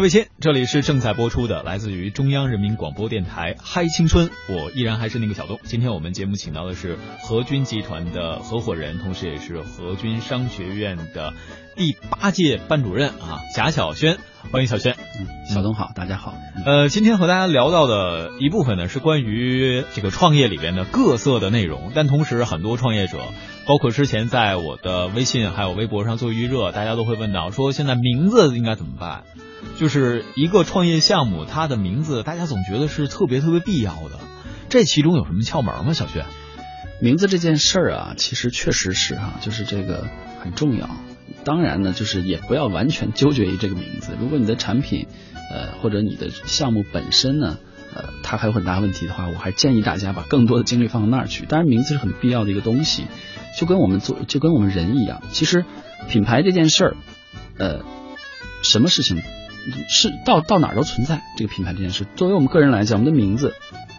各位亲，这里是正在播出的，来自于中央人民广播电台《嗨青春》，我依然还是那个小东。今天我们节目请到的是和军集团的合伙人，同时也是和军商学院的第八届班主任啊，贾小轩，欢迎小轩。嗯，小东好，大家好。呃，今天和大家聊到的一部分呢，是关于这个创业里边的各色的内容，但同时很多创业者，包括之前在我的微信还有微博上做预热，大家都会问到说，现在名字应该怎么办？就是一个创业项目，它的名字大家总觉得是特别特别必要的，这其中有什么窍门吗？小薛，名字这件事儿啊，其实确实是哈，就是这个很重要。当然呢，就是也不要完全纠结于这个名字。如果你的产品，呃，或者你的项目本身呢，呃，它还有很大问题的话，我还建议大家把更多的精力放到那儿去。当然，名字是很必要的一个东西，就跟我们做，就跟我们人一样。其实，品牌这件事儿，呃，什么事情？是到到哪儿都存在这个品牌这件事。作为我们个人来讲，我们的名字，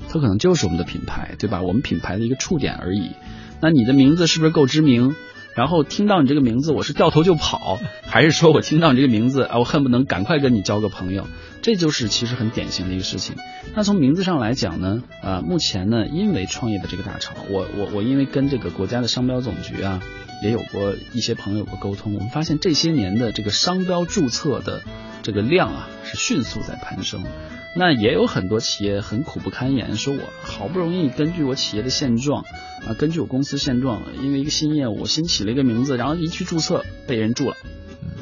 它可能就是我们的品牌，对吧？我们品牌的一个触点而已。那你的名字是不是够知名？然后听到你这个名字，我是掉头就跑，还是说我听到你这个名字啊，我恨不能赶快跟你交个朋友？这就是其实很典型的一个事情。那从名字上来讲呢，啊，目前呢，因为创业的这个大潮，我我我因为跟这个国家的商标总局啊，也有过一些朋友有过沟通，我们发现这些年的这个商标注册的。这个量啊是迅速在攀升，那也有很多企业很苦不堪言，说我好不容易根据我企业的现状啊，根据我公司现状，因为一个新业务，新起了一个名字，然后一去注册被人注了，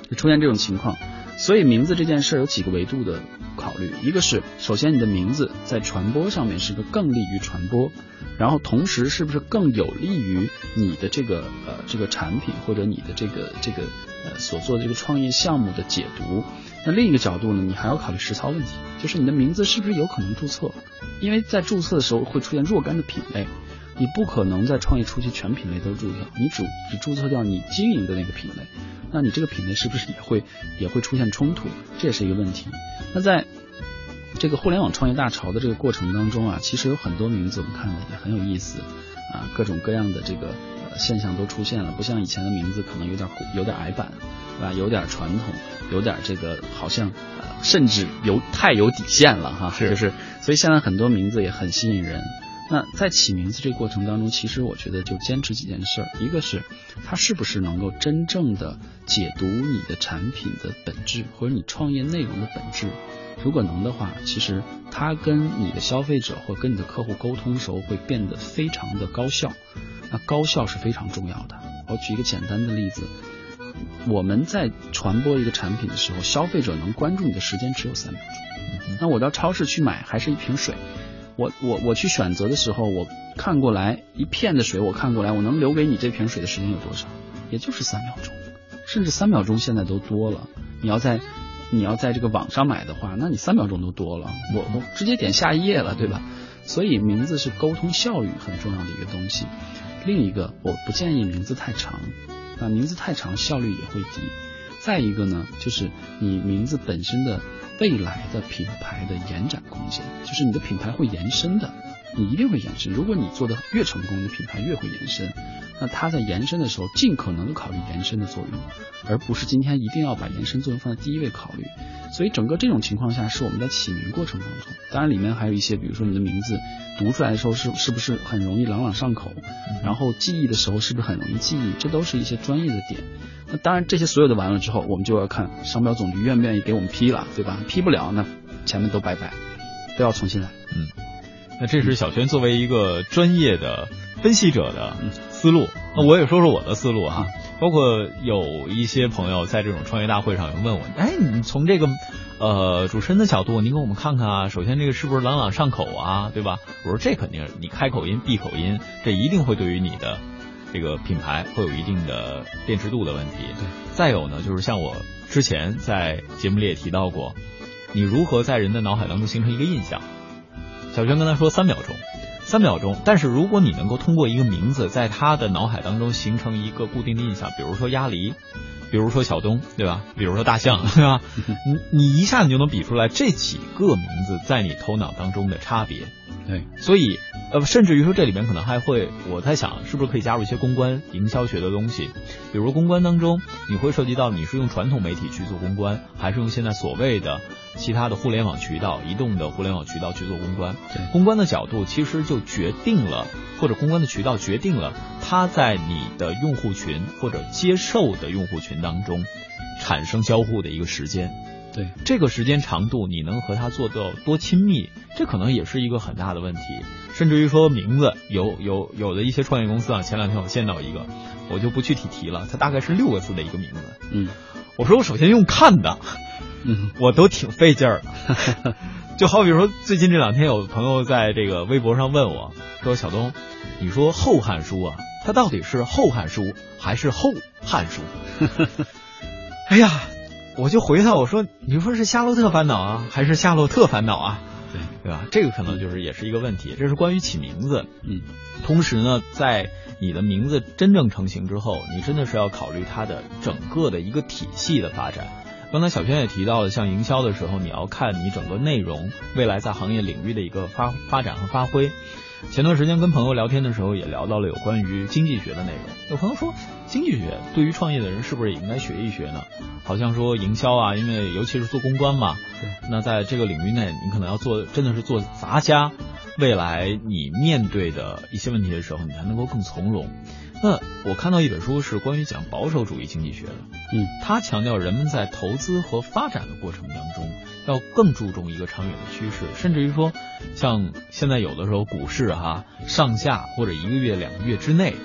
就出现这种情况。所以名字这件事有几个维度的考虑，一个是首先你的名字在传播上面是个更利于传播，然后同时是不是更有利于你的这个呃这个产品或者你的这个这个呃所做的这个创业项目的解读。那另一个角度呢，你还要考虑实操问题，就是你的名字是不是有可能注册？因为在注册的时候会出现若干的品类，你不可能在创业初期全品类都注册，你只只注册掉你经营的那个品类，那你这个品类是不是也会也会出现冲突？这也是一个问题。那在这个互联网创业大潮的这个过程当中啊，其实有很多名字我们看的也很有意思啊，各种各样的这个现象都出现了，不像以前的名字可能有点有点矮板。啊，有点传统，有点这个，好像呃，甚至有太有底线了哈。是，就是，所以现在很多名字也很吸引人。那在起名字这个过程当中，其实我觉得就坚持几件事儿，一个是它是不是能够真正的解读你的产品的本质，或者你创业内容的本质。如果能的话，其实它跟你的消费者或跟你的客户沟通时候会变得非常的高效。那高效是非常重要的。我举一个简单的例子。我们在传播一个产品的时候，消费者能关注你的时间只有三秒钟。那我到超市去买还是一瓶水，我我我去选择的时候，我看过来一片的水，我看过来，我能留给你这瓶水的时间有多少？也就是三秒钟，甚至三秒钟现在都多了。你要在你要在这个网上买的话，那你三秒钟都多了，我我直接点下一页了，对吧？所以名字是沟通效率很重要的一个东西。另一个，我不建议名字太长。那，名字太长，效率也会低。再一个呢，就是你名字本身的未来的品牌的延展空间，就是你的品牌会延伸的，你一定会延伸。如果你做的越成功，你品牌越会延伸。那它在延伸的时候，尽可能的考虑延伸的作用，而不是今天一定要把延伸作用放在第一位考虑。所以整个这种情况下，是我们在起名过程当中，当然里面还有一些，比如说你的名字读出来的时候是是不是很容易朗朗上口，然后记忆的时候是不是很容易记忆，这都是一些专业的点。那当然这些所有的完了之后，我们就要看商标总局愿不愿意给我们批了，对吧？批不了，那前面都拜拜，都要重新来。嗯，那这是小轩作为一个专业的分析者的思路。那我也说说我的思路哈。包括有一些朋友在这种创业大会上有问我，哎，你从这个呃主持人的角度，您给我们看看啊。首先，这个是不是朗朗上口啊，对吧？我说这肯定，你开口音闭口音，这一定会对于你的这个品牌会有一定的辨识度的问题。对。再有呢，就是像我之前在节目里也提到过，你如何在人的脑海当中形成一个印象？小轩跟他说三秒钟。三秒钟，但是如果你能够通过一个名字，在他的脑海当中形成一个固定的印象，比如说鸭梨，比如说小东，对吧？比如说大象，对吧？你你一下你就能比出来这几个名字在你头脑当中的差别。对，所以呃，甚至于说这里面可能还会，我在想是不是可以加入一些公关营销学的东西，比如公关当中，你会涉及到你是用传统媒体去做公关，还是用现在所谓的其他的互联网渠道、移动的互联网渠道去做公关？对，公关的角度其实就决定了，或者公关的渠道决定了它在你的用户群或者接受的用户群当中产生交互的一个时间。对，这个时间长度，你能和他做到多亲密，这可能也是一个很大的问题。甚至于说名字，有有有的一些创业公司啊，前两天我见到一个，我就不具体提了，它大概是六个字的一个名字。嗯，我说我首先用看的，嗯，我都挺费劲儿的。就好比说，最近这两天有朋友在这个微博上问我，说小东，你说《后汉书》啊，它到底是《后汉书》还是《后汉书》？哎呀！我就回他，我说，你说是《夏洛特烦恼》啊，还是《夏洛特烦恼》啊？对，对吧？这个可能就是也是一个问题。这是关于起名字。嗯，同时呢，在你的名字真正成型之后，你真的是要考虑它的整个的一个体系的发展。刚才小轩也提到了，像营销的时候，你要看你整个内容未来在行业领域的一个发发展和发挥。前段时间跟朋友聊天的时候，也聊到了有关于经济学的内容。有朋友说，经济学对于创业的人是不是也应该学一学呢？好像说营销啊，因为尤其是做公关嘛，那在这个领域内，你可能要做，真的是做杂家，未来你面对的一些问题的时候，你才能够更从容。那我看到一本书是关于讲保守主义经济学的，嗯，他强调人们在投资和发展的过程当中，要更注重一个长远的趋势，甚至于说，像现在有的时候股市哈上下或者一个月两个月之内，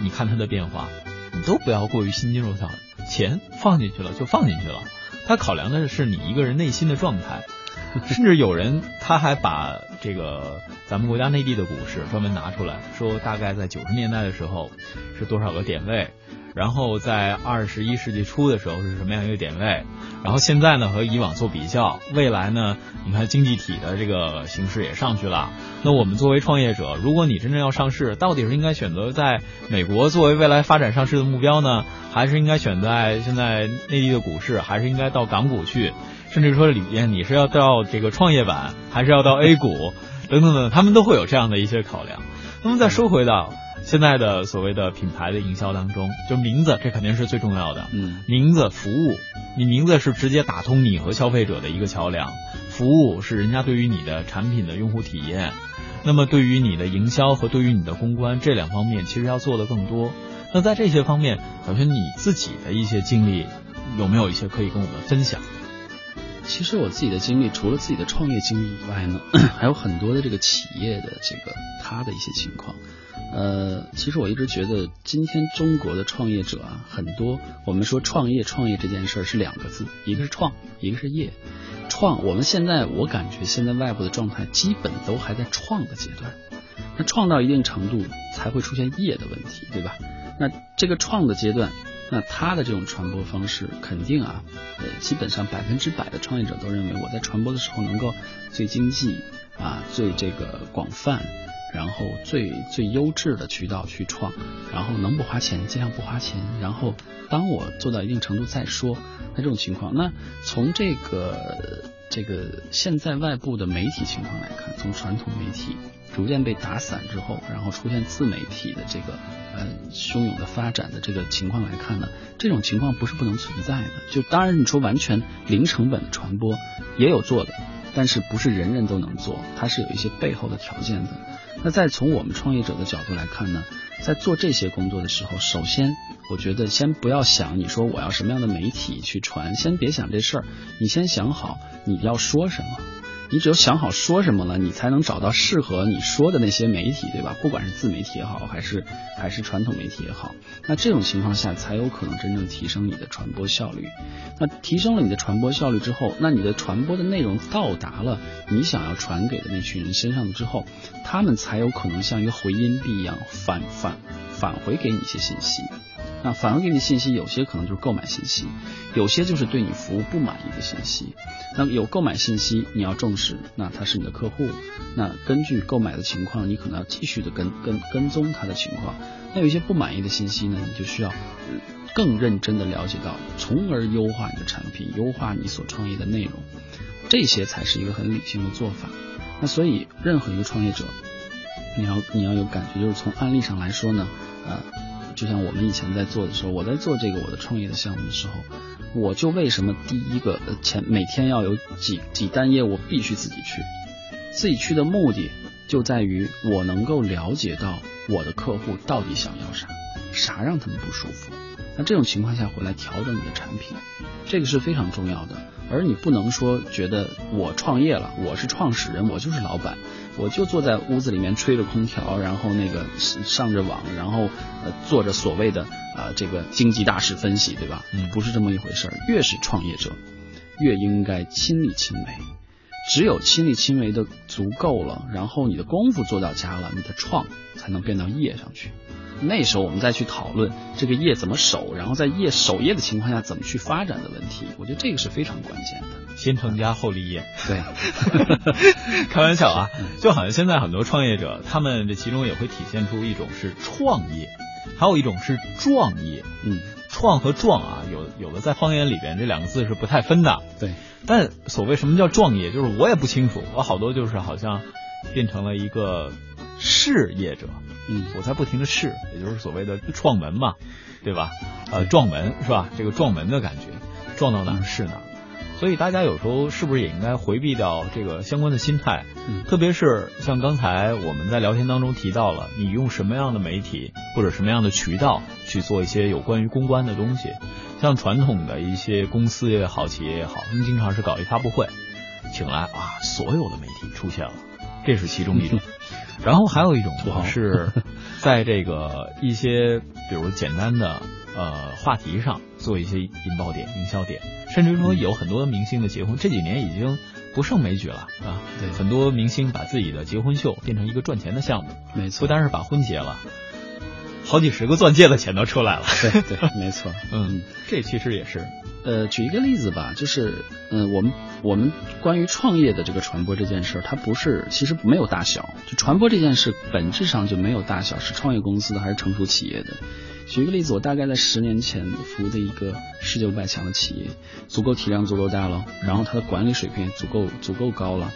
你看它的变化，你都不要过于心惊肉跳，钱放进去了就放进去了，他考量的是你一个人内心的状态。甚至有人他还把这个咱们国家内地的股市专门拿出来？说，大概在九十年代的时候是多少个点位，然后在二十一世纪初的时候是什么样一个点位，然后现在呢和以往做比较，未来呢你看经济体的这个形势也上去了，那我们作为创业者，如果你真正要上市，到底是应该选择在美国作为未来发展上市的目标呢，还是应该选在现在内地的股市，还是应该到港股去？甚至说里边你是要到这个创业板，还是要到 A 股，等等等，他们都会有这样的一些考量。那么再说回到现在的所谓的品牌的营销当中，就名字这肯定是最重要的。嗯，名字服务，你名字是直接打通你和消费者的一个桥梁，服务是人家对于你的产品的用户体验。那么对于你的营销和对于你的公关这两方面，其实要做的更多。那在这些方面，小轩你自己的一些经历有没有一些可以跟我们分享？其实我自己的经历，除了自己的创业经历以外呢，还有很多的这个企业的这个他的一些情况。呃，其实我一直觉得，今天中国的创业者啊，很多我们说创业，创业这件事儿是两个字，一个是创，一个是业。创，我们现在我感觉现在外部的状态基本都还在创的阶段，那创到一定程度才会出现业的问题，对吧？那这个创的阶段。那他的这种传播方式，肯定啊，呃，基本上百分之百的创业者都认为，我在传播的时候能够最经济啊，最这个广泛，然后最最优质的渠道去创，然后能不花钱尽量不花钱，然后当我做到一定程度再说。那这种情况，那从这个这个现在外部的媒体情况来看，从传统媒体。逐渐被打散之后，然后出现自媒体的这个呃汹涌的发展的这个情况来看呢，这种情况不是不能存在的。就当然你说完全零成本的传播也有做的，但是不是人人都能做，它是有一些背后的条件的。那再从我们创业者的角度来看呢，在做这些工作的时候，首先我觉得先不要想你说我要什么样的媒体去传，先别想这事儿，你先想好你要说什么。你只有想好说什么了，你才能找到适合你说的那些媒体，对吧？不管是自媒体也好，还是还是传统媒体也好，那这种情况下才有可能真正提升你的传播效率。那提升了你的传播效率之后，那你的传播的内容到达了你想要传给的那群人身上之后，他们才有可能像一个回音壁一样反反返回给你一些信息。那反馈给你信息，有些可能就是购买信息，有些就是对你服务不满意的信息。那么有购买信息，你要重视，那他是你的客户，那根据购买的情况，你可能要继续的跟跟跟踪他的情况。那有一些不满意的信息呢，你就需要更认真的了解到，从而优化你的产品，优化你所创业的内容，这些才是一个很理性的做法。那所以，任何一个创业者，你要你要有感觉，就是从案例上来说呢，呃，就像我们以前在做的时候，我在做这个我的创业的项目的时候，我就为什么第一个前每天要有几几单业务必须自己去，自己去的目的就在于我能够了解到我的客户到底想要啥，啥让他们不舒服。那这种情况下回来调整你的产品，这个是非常重要的。而你不能说觉得我创业了，我是创始人，我就是老板，我就坐在屋子里面吹着空调，然后那个上着网，然后呃做着所谓的啊这个经济大势分析，对吧？嗯，不是这么一回事儿。越是创业者，越应该亲力亲为。只有亲力亲为的足够了，然后你的功夫做到家了，你的创才能变到业上去。那时候我们再去讨论这个业怎么守，然后在业守业的情况下怎么去发展的问题，我觉得这个是非常关键的。先成家后立业，对，开玩笑啊，就好像现在很多创业者，他们这其中也会体现出一种是创业，还有一种是壮业。嗯，创和壮啊，有有的在方言里边这两个字是不太分的。对，但所谓什么叫壮业，就是我也不清楚，我好多就是好像变成了一个事业者。嗯，我在不停的试，也就是所谓的撞门嘛，对吧？呃，撞门是吧？这个撞门的感觉，撞到哪儿是哪儿。所以大家有时候是不是也应该回避掉这个相关的心态？嗯，特别是像刚才我们在聊天当中提到了，你用什么样的媒体或者什么样的渠道去做一些有关于公关的东西，像传统的一些公司也好，企业也好，他们经常是搞一发布会，请来啊所有的媒体出现了，这是其中一种。然后还有一种是，在这个一些比如简单的呃话题上做一些引爆点、营销点，甚至说有很多明星的结婚，这几年已经不胜枚举了啊。对，很多明星把自己的结婚秀变成一个赚钱的项目，没错，不单是把婚结了，好几十个钻戒的钱都出来了。对对，没错，嗯，这其实也是。呃，举一个例子吧，就是嗯，我们我们关于创业的这个传播这件事，它不是其实没有大小，就传播这件事本质上就没有大小，是创业公司的还是成熟企业的。举一个例子，我大概在十年前服务的一个世界五百强的企业，足够体量足够大了，然后它的管理水平也足够足够高了。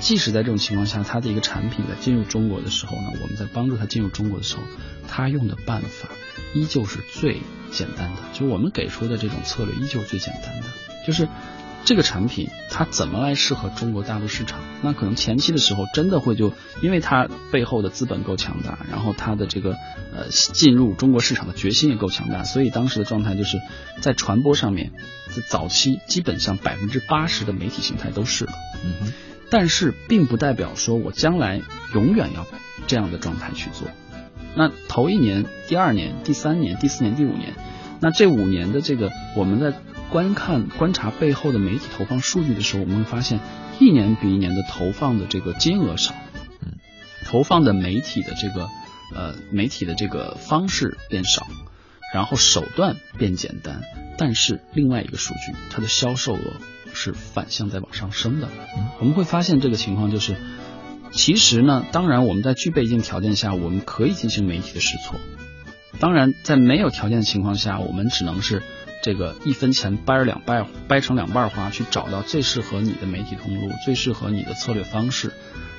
即使在这种情况下，它的一个产品在进入中国的时候呢，我们在帮助它进入中国的时候，它用的办法依旧是最简单的，就我们给出的这种策略依旧最简单的，就是这个产品它怎么来适合中国大陆市场？那可能前期的时候真的会就因为它背后的资本够强大，然后它的这个呃进入中国市场的决心也够强大，所以当时的状态就是在传播上面，在早期基本上百分之八十的媒体形态都是了。嗯哼。但是并不代表说我将来永远要这样的状态去做。那头一年、第二年、第三年、第四年、第五年，那这五年的这个我们在观看、观察背后的媒体投放数据的时候，我们会发现一年比一年的投放的这个金额少，嗯，投放的媒体的这个呃媒体的这个方式变少，然后手段变简单，但是另外一个数据，它的销售额。是反向在往上升的，我们会发现这个情况就是，其实呢，当然我们在具备一定条件下，我们可以进行媒体的试错。当然，在没有条件的情况下，我们只能是这个一分钱掰两半，掰成两半花，去找到最适合你的媒体通路，最适合你的策略方式。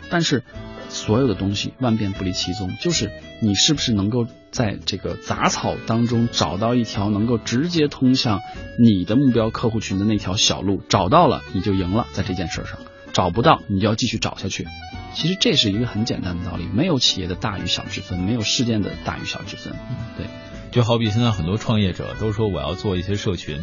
但是，所有的东西万变不离其宗，就是你是不是能够在这个杂草当中找到一条能够直接通向你的目标客户群的那条小路，找到了你就赢了，在这件事上，找不到你就要继续找下去。其实这是一个很简单的道理，没有企业的大与小之分，没有事件的大与小之分。对，就好比现在很多创业者都说我要做一些社群。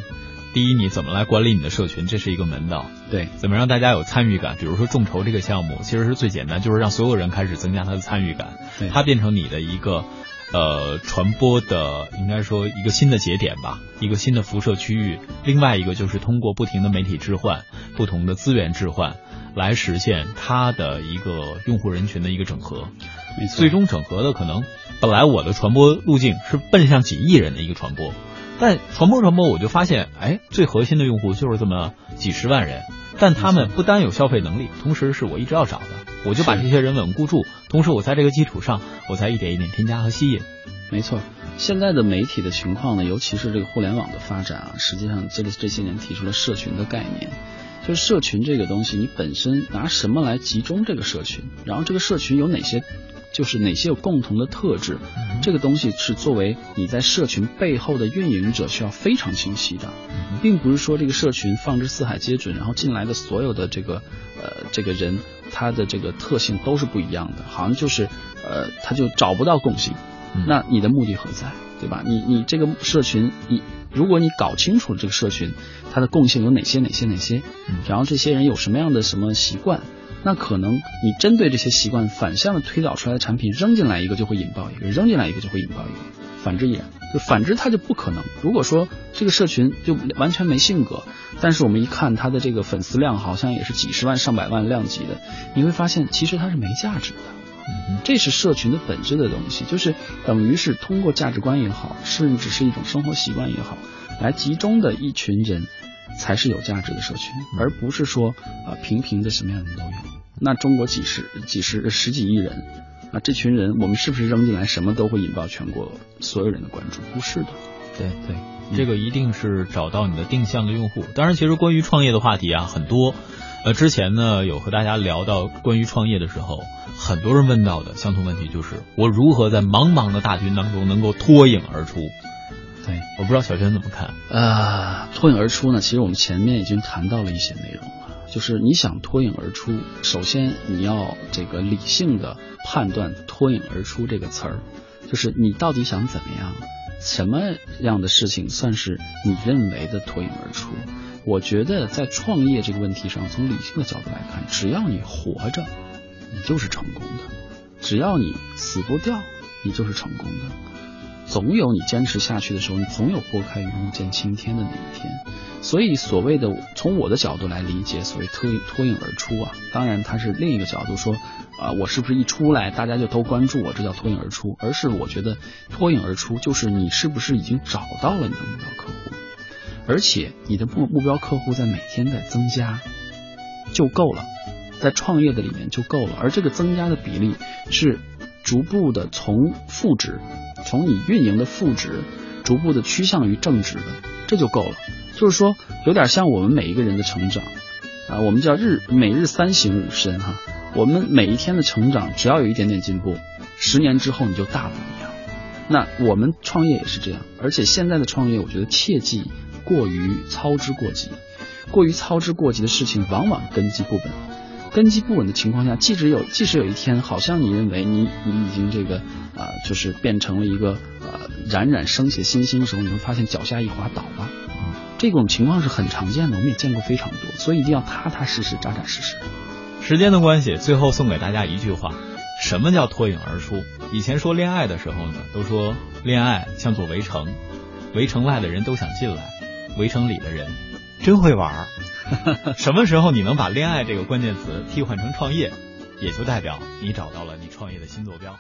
第一，你怎么来管理你的社群？这是一个门道。对，怎么让大家有参与感？比如说众筹这个项目，其实是最简单，就是让所有人开始增加他的参与感。对，它变成你的一个呃传播的，应该说一个新的节点吧，一个新的辐射区域。另外一个就是通过不停的媒体置换、不同的资源置换，来实现它的一个用户人群的一个整合。最终整合的可能本来我的传播路径是奔向几亿人的一个传播。但传播传播，我就发现，哎，最核心的用户就是这么几十万人，但他们不单有消费能力，同时是我一直要找的，我就把这些人稳固住，同时我在这个基础上，我再一点一点添加和吸引。没错，现在的媒体的情况呢，尤其是这个互联网的发展啊，实际上这个这些年提出了社群的概念，就是社群这个东西，你本身拿什么来集中这个社群，然后这个社群有哪些？就是哪些有共同的特质，这个东西是作为你在社群背后的运营者需要非常清晰的，并不是说这个社群放之四海皆准，然后进来的所有的这个呃这个人他的这个特性都是不一样的，好像就是呃他就找不到共性，那你的目的何在，对吧？你你这个社群你。如果你搞清楚了这个社群，它的共性有哪些哪些哪些，然后这些人有什么样的什么习惯，那可能你针对这些习惯反向的推导出来的产品扔进来一个就会引爆一个，扔进来一个就会引爆一个，反之亦然。就反之它就不可能。如果说这个社群就完全没性格，但是我们一看它的这个粉丝量好像也是几十万上百万量级的，你会发现其实它是没价值的。这是社群的本质的东西，就是等于是通过价值观也好，甚至是一种生活习惯也好，来集中的一群人，才是有价值的社群，而不是说啊平平的什么样的人都有。那中国几十几十十几亿人，啊这群人我们是不是扔进来什么都会引爆全国所有人的关注？不是的。对对，这个一定是找到你的定向的用户。当然，其实关于创业的话题啊很多。呃，之前呢有和大家聊到关于创业的时候，很多人问到的相同问题就是我如何在茫茫的大军当中能够脱颖而出？对，我不知道小轩怎么看。呃，脱颖而出呢，其实我们前面已经谈到了一些内容了，就是你想脱颖而出，首先你要这个理性的判断“脱颖而出”这个词儿，就是你到底想怎么样，什么样的事情算是你认为的脱颖而出？我觉得在创业这个问题上，从理性的角度来看，只要你活着，你就是成功的；只要你死不掉，你就是成功的。总有你坚持下去的时候，你总有拨开云雾见青天的那一天。所以，所谓的从我的角度来理解，所谓脱脱颖而出啊，当然它是另一个角度说啊，我是不是一出来大家就都关注我，这叫脱颖而出？而是我觉得脱颖而出就是你是不是已经找到了你的目标客户。而且你的目目标客户在每天在增加，就够了，在创业的里面就够了。而这个增加的比例是逐步的从负值，从你运营的负值，逐步的趋向于正值的，这就够了。就是说，有点像我们每一个人的成长啊，我们叫日每日三省吾身哈。我们每一天的成长，只要有一点点进步，十年之后你就大不一样。那我们创业也是这样，而且现在的创业，我觉得切记。过于操之过急，过于操之过急的事情，往往根基不稳。根基不稳的情况下，即使有，即使有一天，好像你认为你你已经这个啊，就是变成了一个呃冉冉升起的新星的时候，你会发现脚下一滑倒了。这种情况是很常见的，我们也见过非常多，所以一定要踏踏实实、扎扎实实。时间的关系，最后送给大家一句话：什么叫脱颖而出？以前说恋爱的时候呢，都说恋爱像座围城，围城外的人都想进来。围城里的人真会玩儿，什么时候你能把恋爱这个关键词替换成创业，也就代表你找到了你创业的新坐标。